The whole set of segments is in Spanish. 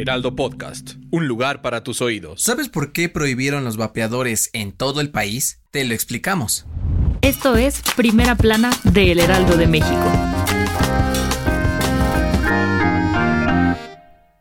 Heraldo Podcast, un lugar para tus oídos. ¿Sabes por qué prohibieron los vapeadores en todo el país? Te lo explicamos. Esto es Primera Plana de El Heraldo de México.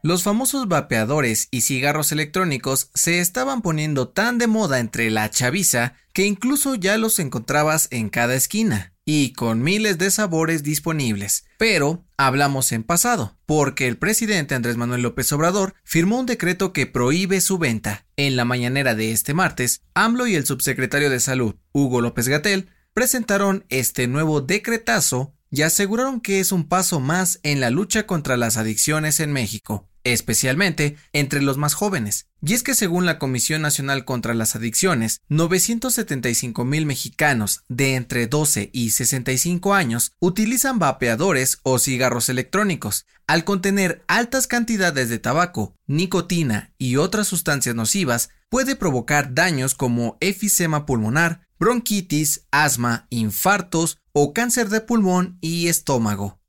Los famosos vapeadores y cigarros electrónicos se estaban poniendo tan de moda entre la chaviza que incluso ya los encontrabas en cada esquina y con miles de sabores disponibles. Pero hablamos en pasado, porque el presidente Andrés Manuel López Obrador firmó un decreto que prohíbe su venta. En la mañanera de este martes, AMLO y el subsecretario de Salud, Hugo López Gatel, presentaron este nuevo decretazo y aseguraron que es un paso más en la lucha contra las adicciones en México especialmente entre los más jóvenes. Y es que según la Comisión Nacional contra las Adicciones, 975 mil mexicanos de entre 12 y 65 años utilizan vapeadores o cigarros electrónicos. Al contener altas cantidades de tabaco, nicotina y otras sustancias nocivas, puede provocar daños como efisema pulmonar, bronquitis, asma, infartos o cáncer de pulmón y estómago.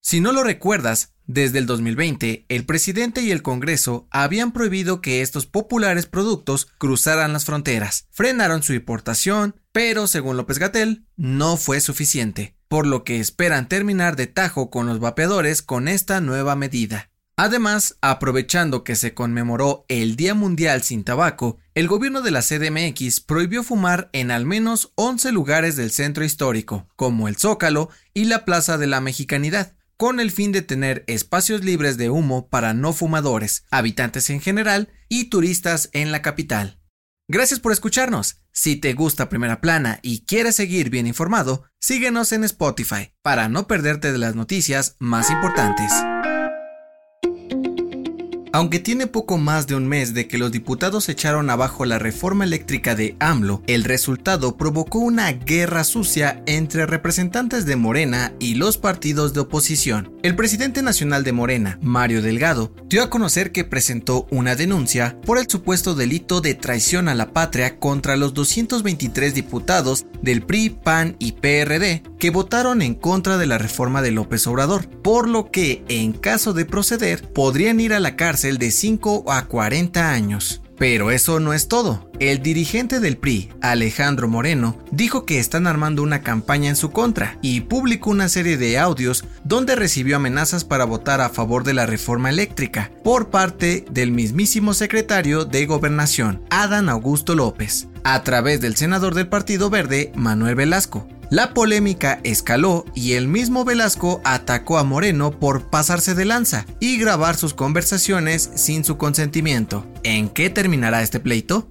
Si no lo recuerdas, desde el 2020, el presidente y el Congreso habían prohibido que estos populares productos cruzaran las fronteras. Frenaron su importación, pero según López Gatel, no fue suficiente, por lo que esperan terminar de tajo con los vapeadores con esta nueva medida. Además, aprovechando que se conmemoró el Día Mundial sin Tabaco, el gobierno de la CDMX prohibió fumar en al menos 11 lugares del centro histórico, como el Zócalo y la Plaza de la Mexicanidad, con el fin de tener espacios libres de humo para no fumadores, habitantes en general y turistas en la capital. Gracias por escucharnos. Si te gusta Primera Plana y quieres seguir bien informado, síguenos en Spotify para no perderte de las noticias más importantes. Aunque tiene poco más de un mes de que los diputados echaron abajo la reforma eléctrica de AMLO, el resultado provocó una guerra sucia entre representantes de Morena y los partidos de oposición. El presidente nacional de Morena, Mario Delgado, dio a conocer que presentó una denuncia por el supuesto delito de traición a la patria contra los 223 diputados del PRI, PAN y PRD que votaron en contra de la reforma de López Obrador, por lo que, en caso de proceder, podrían ir a la cárcel de 5 a 40 años. Pero eso no es todo. El dirigente del PRI, Alejandro Moreno, dijo que están armando una campaña en su contra y publicó una serie de audios donde recibió amenazas para votar a favor de la reforma eléctrica por parte del mismísimo secretario de Gobernación, Adán Augusto López, a través del senador del Partido Verde, Manuel Velasco. La polémica escaló y el mismo Velasco atacó a Moreno por pasarse de lanza y grabar sus conversaciones sin su consentimiento. ¿En qué terminará este pleito?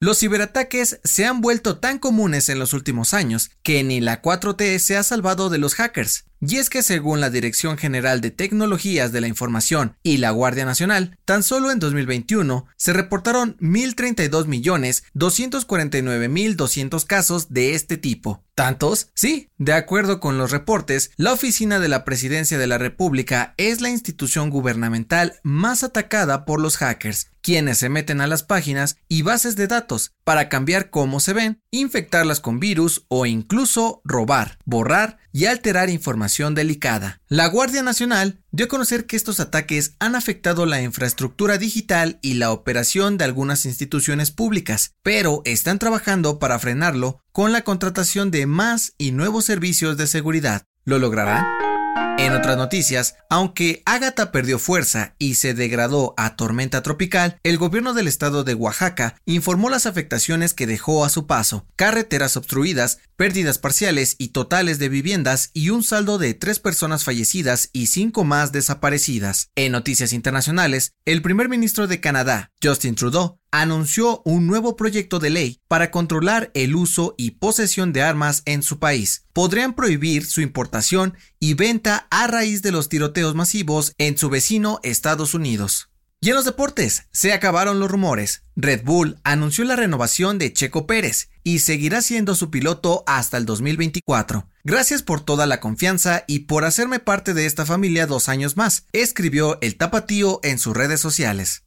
Los ciberataques se han vuelto tan comunes en los últimos años que ni la 4T se ha salvado de los hackers. Y es que según la Dirección General de Tecnologías de la Información y la Guardia Nacional, tan solo en 2021 se reportaron 1.032.249.200 casos de este tipo. ¿Tantos? Sí, de acuerdo con los reportes, la Oficina de la Presidencia de la República es la institución gubernamental más atacada por los hackers, quienes se meten a las páginas y bases de datos para cambiar cómo se ven, infectarlas con virus o incluso robar, borrar y alterar información delicada. La Guardia Nacional dio a conocer que estos ataques han afectado la infraestructura digital y la operación de algunas instituciones públicas, pero están trabajando para frenarlo con la contratación de más y nuevos servicios de seguridad. ¿Lo lograrán? En otras noticias, aunque Ágata perdió fuerza y se degradó a tormenta tropical, el gobierno del estado de Oaxaca informó las afectaciones que dejó a su paso, carreteras obstruidas, pérdidas parciales y totales de viviendas y un saldo de tres personas fallecidas y cinco más desaparecidas. En noticias internacionales, el primer ministro de Canadá, Justin Trudeau, anunció un nuevo proyecto de ley para controlar el uso y posesión de armas en su país. Podrían prohibir su importación y venta a raíz de los tiroteos masivos en su vecino Estados Unidos. Y en los deportes, se acabaron los rumores. Red Bull anunció la renovación de Checo Pérez y seguirá siendo su piloto hasta el 2024. Gracias por toda la confianza y por hacerme parte de esta familia dos años más, escribió el tapatío en sus redes sociales.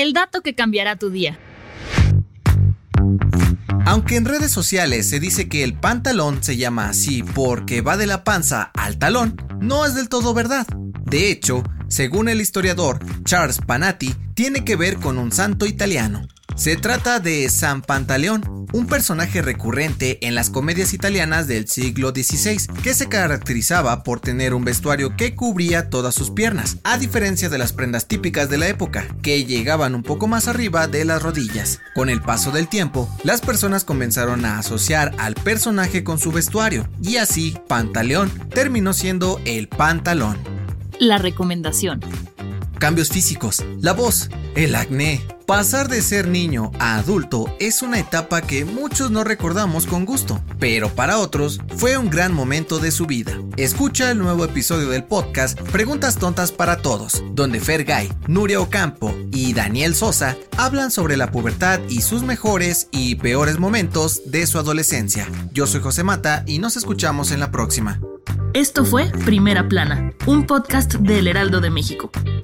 El dato que cambiará tu día. Aunque en redes sociales se dice que el pantalón se llama así porque va de la panza al talón, no es del todo verdad. De hecho, según el historiador Charles Panatti, tiene que ver con un santo italiano. Se trata de San Pantaleón, un personaje recurrente en las comedias italianas del siglo XVI, que se caracterizaba por tener un vestuario que cubría todas sus piernas, a diferencia de las prendas típicas de la época, que llegaban un poco más arriba de las rodillas. Con el paso del tiempo, las personas comenzaron a asociar al personaje con su vestuario, y así Pantaleón terminó siendo el pantalón. La recomendación. Cambios físicos, la voz, el acné. Pasar de ser niño a adulto es una etapa que muchos no recordamos con gusto, pero para otros fue un gran momento de su vida. Escucha el nuevo episodio del podcast Preguntas Tontas para Todos, donde Fergay, Nuria Ocampo y Daniel Sosa hablan sobre la pubertad y sus mejores y peores momentos de su adolescencia. Yo soy José Mata y nos escuchamos en la próxima. Esto fue Primera Plana, un podcast del Heraldo de México.